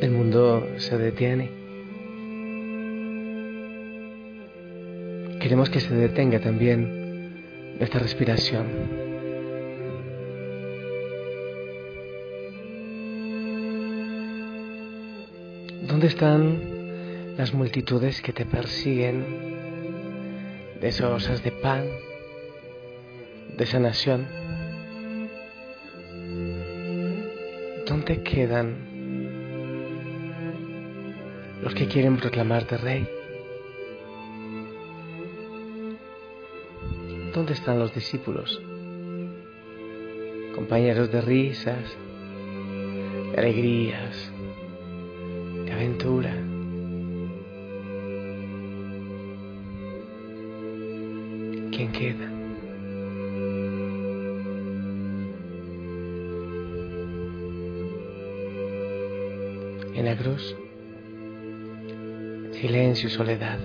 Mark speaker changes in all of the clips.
Speaker 1: el mundo se detiene. Queremos que se detenga también nuestra respiración. ¿Dónde están las multitudes que te persiguen? Deseosas de pan, de sanación. ¿Dónde quedan los que quieren proclamarte rey. ¿Dónde están los discípulos? Compañeros de risas, de alegrías, de aventura. ¿Quién queda? En la cruz silencio y soledad.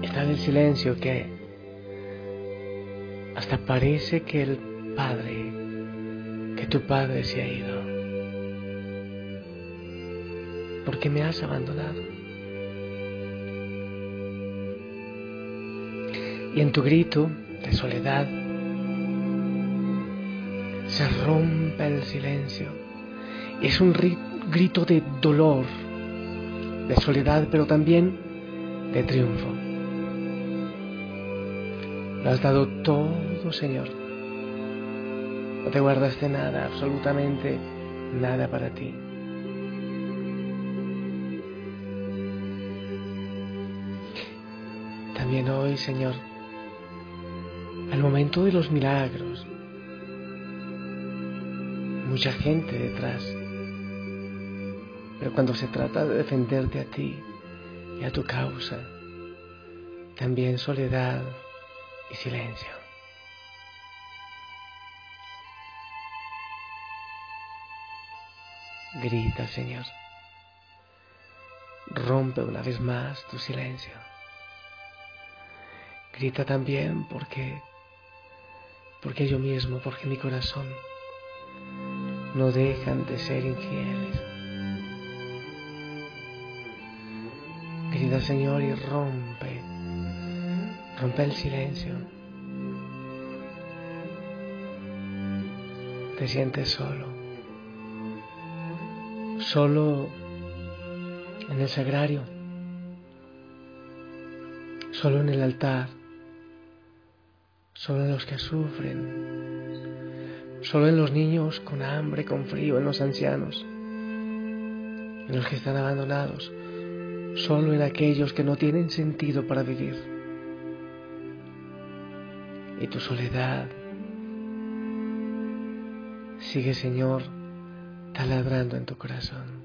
Speaker 1: Está en el silencio que hasta parece que el Padre, que tu Padre se ha ido. Porque me has abandonado. Y en tu grito de soledad se rompe el silencio. Es un ritmo grito de dolor, de soledad, pero también de triunfo. Lo has dado todo, Señor. No te guardaste nada, absolutamente nada para ti. También hoy, Señor, al momento de los milagros, mucha gente detrás pero cuando se trata de defenderte a ti y a tu causa, también soledad y silencio. Grita, Señor. Rompe una vez más tu silencio. Grita también porque, porque yo mismo, porque mi corazón no dejan de ser infieles. Señor, y rompe, rompe el silencio. Te sientes solo, solo en el sagrario, solo en el altar, solo en los que sufren, solo en los niños con hambre, con frío, en los ancianos, en los que están abandonados solo en aquellos que no tienen sentido para vivir. Y tu soledad sigue, Señor, taladrando en tu corazón.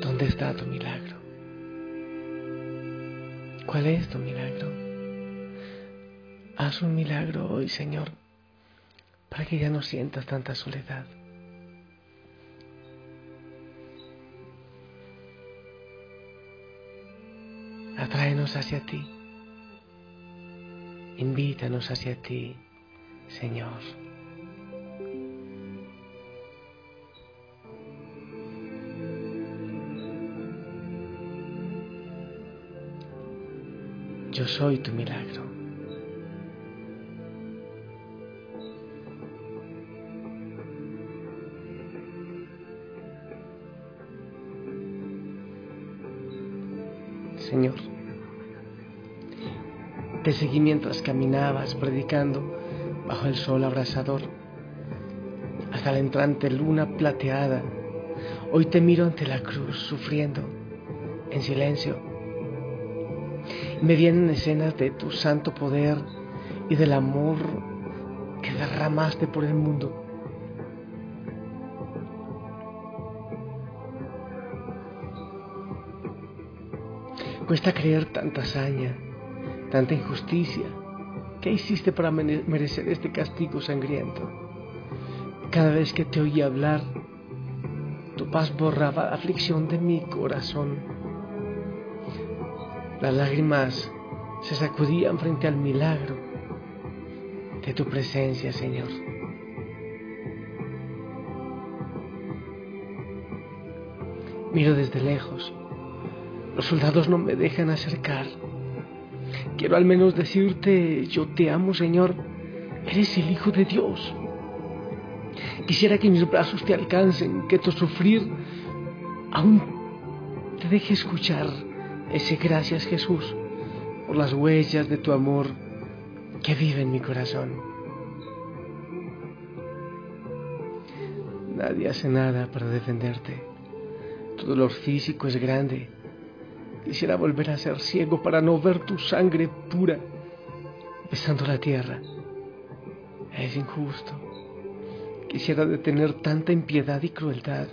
Speaker 1: ¿Dónde está tu milagro? ¿Cuál es tu milagro? Haz un milagro hoy, Señor para que ya no sientas tanta soledad. Atráenos hacia ti, invítanos hacia ti, Señor. Yo soy tu milagro. Señor, te seguí mientras caminabas predicando bajo el sol abrasador, hasta la entrante luna plateada. Hoy te miro ante la cruz sufriendo en silencio me vienen escenas de tu santo poder y del amor que derramaste por el mundo. Cuesta creer tanta hazaña, tanta injusticia. ¿Qué hiciste para merecer este castigo sangriento? Cada vez que te oí hablar, tu paz borraba la aflicción de mi corazón. Las lágrimas se sacudían frente al milagro de tu presencia, Señor. Miro desde lejos. Los soldados no me dejan acercar. Quiero al menos decirte, yo te amo, Señor. Eres el Hijo de Dios. Quisiera que mis brazos te alcancen, que tu sufrir aún te deje escuchar ese gracias Jesús por las huellas de tu amor que vive en mi corazón. Nadie hace nada para defenderte. Tu dolor físico es grande. Quisiera volver a ser ciego para no ver tu sangre pura besando la tierra. Es injusto. Quisiera detener tanta impiedad y crueldad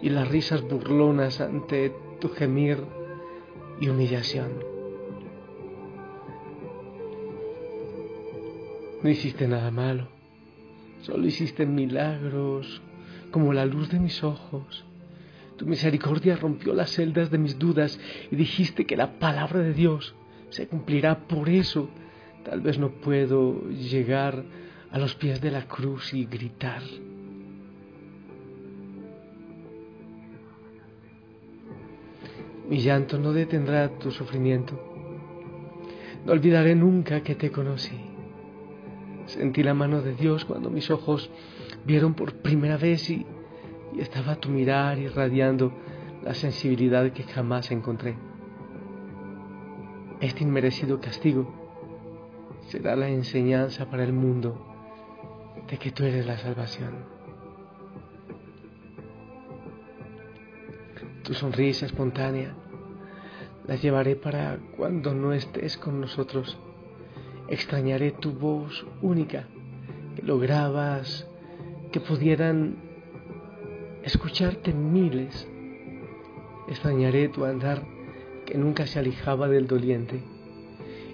Speaker 1: y las risas burlonas ante tu gemir y humillación. No hiciste nada malo, solo hiciste milagros como la luz de mis ojos. Tu misericordia rompió las celdas de mis dudas y dijiste que la palabra de Dios se cumplirá. Por eso tal vez no puedo llegar a los pies de la cruz y gritar. Mi llanto no detendrá tu sufrimiento. No olvidaré nunca que te conocí. Sentí la mano de Dios cuando mis ojos vieron por primera vez y, estaba tu mirar irradiando la sensibilidad que jamás encontré. Este inmerecido castigo será la enseñanza para el mundo de que tú eres la salvación. tu sonrisa espontánea, la llevaré para cuando no estés con nosotros. Extrañaré tu voz única, que lograbas que pudieran escucharte miles. Extrañaré tu andar que nunca se alejaba del doliente.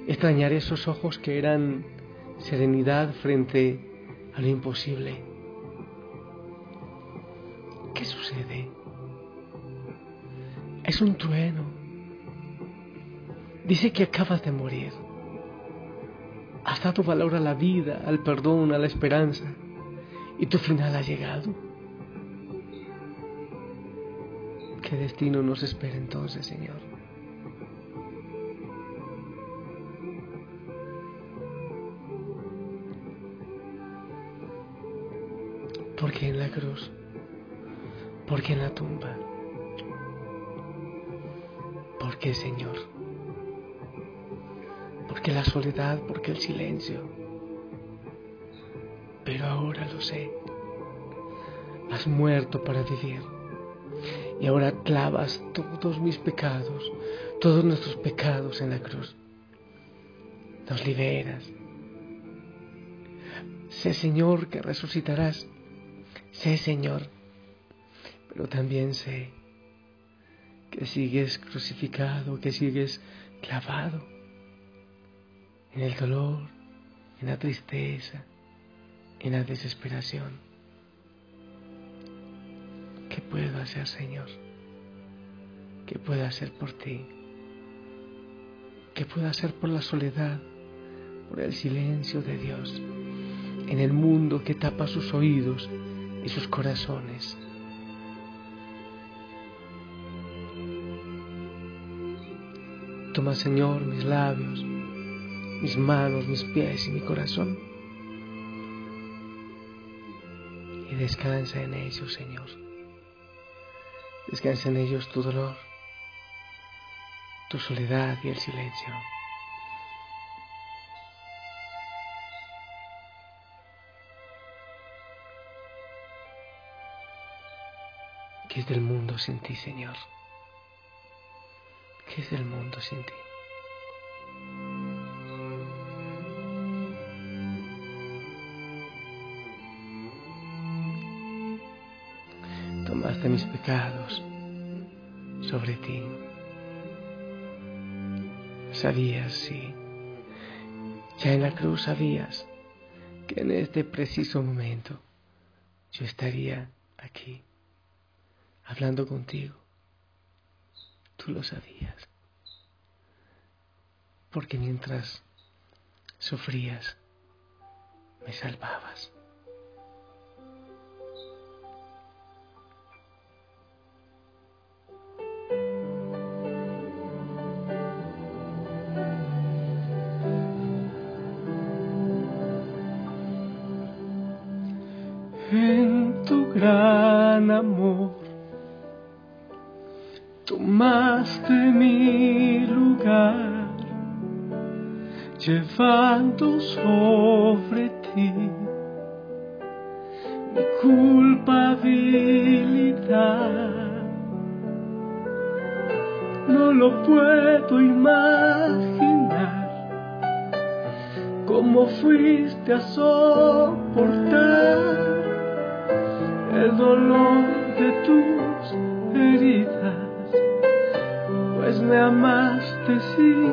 Speaker 1: Extrañaré esos ojos que eran serenidad frente a lo imposible. ¿Qué sucede? Es un trueno. Dice que acabas de morir. Has dado valor a la vida, al perdón, a la esperanza. Y tu final ha llegado. ¿Qué destino nos espera entonces, Señor? Porque en la cruz, porque en la tumba. ¿Por qué, Señor? Porque la soledad, porque el silencio. Pero ahora lo sé. Has muerto para vivir. Y ahora clavas todos mis pecados, todos nuestros pecados en la cruz. Nos liberas. Sé, Señor, que resucitarás. Sé, Señor. Pero también sé que sigues crucificado, que sigues clavado en el dolor, en la tristeza, en la desesperación. ¿Qué puedo hacer, Señor? ¿Qué puedo hacer por ti? ¿Qué puedo hacer por la soledad, por el silencio de Dios, en el mundo que tapa sus oídos y sus corazones? Toma, Señor, mis labios mis manos, mis pies y mi corazón. Y descansa en ellos, Señor. Descansa en ellos tu dolor, tu soledad y el silencio. ¿Qué es del mundo sin ti, Señor? ¿Qué es del mundo sin ti? Tomaste mis pecados sobre ti. Sabías, sí, ya en la cruz sabías que en este preciso momento yo estaría aquí hablando contigo. Tú lo sabías. Porque mientras sufrías, me salvabas. En tu gran amor tomaste mi lugar, llevando sobre ti mi culpabilidad. No lo puedo imaginar cómo fuiste a soportar el dolor de tus heridas pues me amaste sin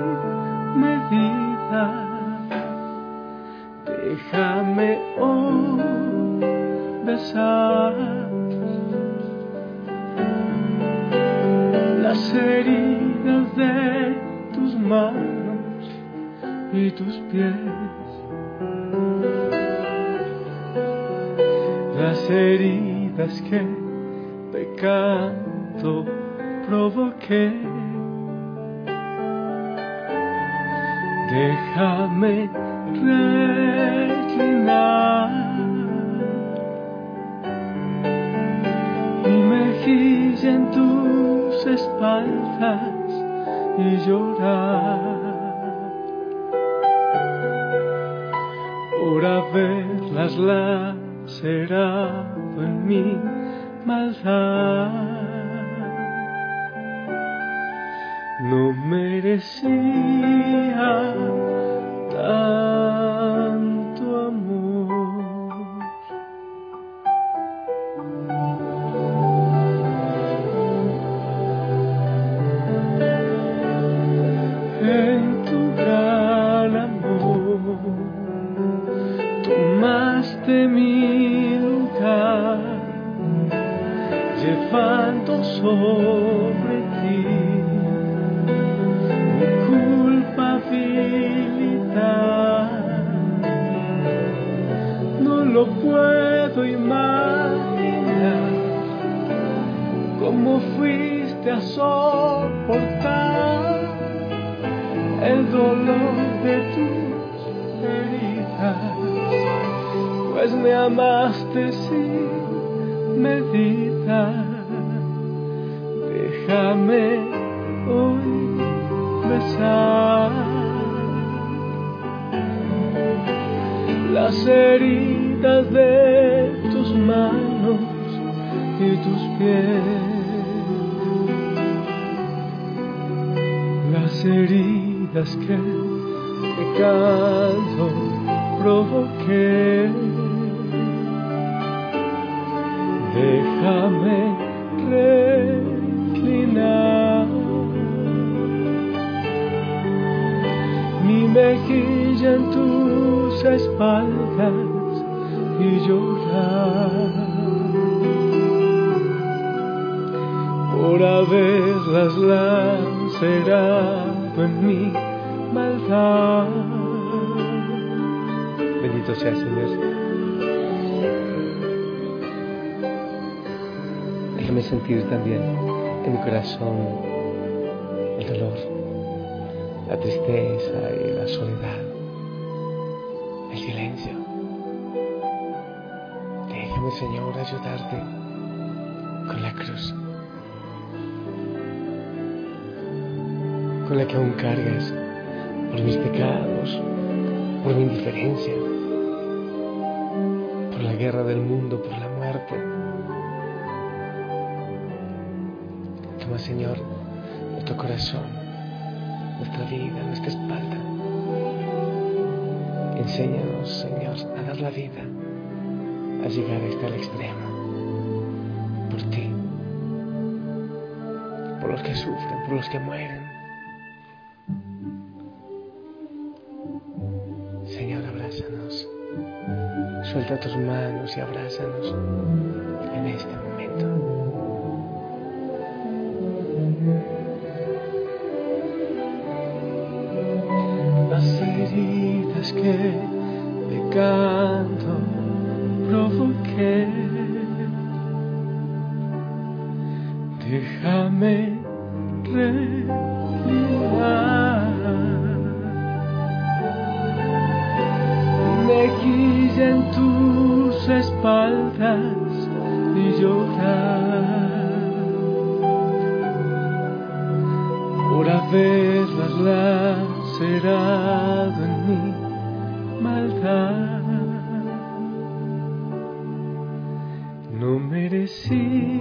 Speaker 1: medida. Déjame hoy besar las heridas de tus manos y tus pies. Las heridas que pecando provoqué. déjame reclinar. Mi mejilla en tus espaldas y llorar. Por haberlas en mi maldad. no merecía lo puedo imaginar cómo fuiste a soportar el dolor de tus heridas, pues me amaste sin medida. Déjame hoy besar. las heridas de tus manos y tus pies, las heridas que pecado provoqué. Déjame reclinar. Mi mejilla en tu espaldas y llorar por haberlas lacerado en mi maldad. Bendito sea Señor. Déjame sentir también en mi corazón el dolor, la tristeza y la soledad ayudarte con la cruz. Con la que aún cargas por mis pecados, por mi indiferencia, por la guerra del mundo, por la muerte. Toma, Señor, nuestro corazón, nuestra vida, nuestra espalda. Enséñanos, Señor, a dar la vida, a llegar hasta el extremo, por ti, por los que sufren, por los que mueren. Señor, abrázanos. Suelta tus manos y abrázanos en este momento. En tus espaldas y llorar por haberlas lacerado en mi maldad. No merecía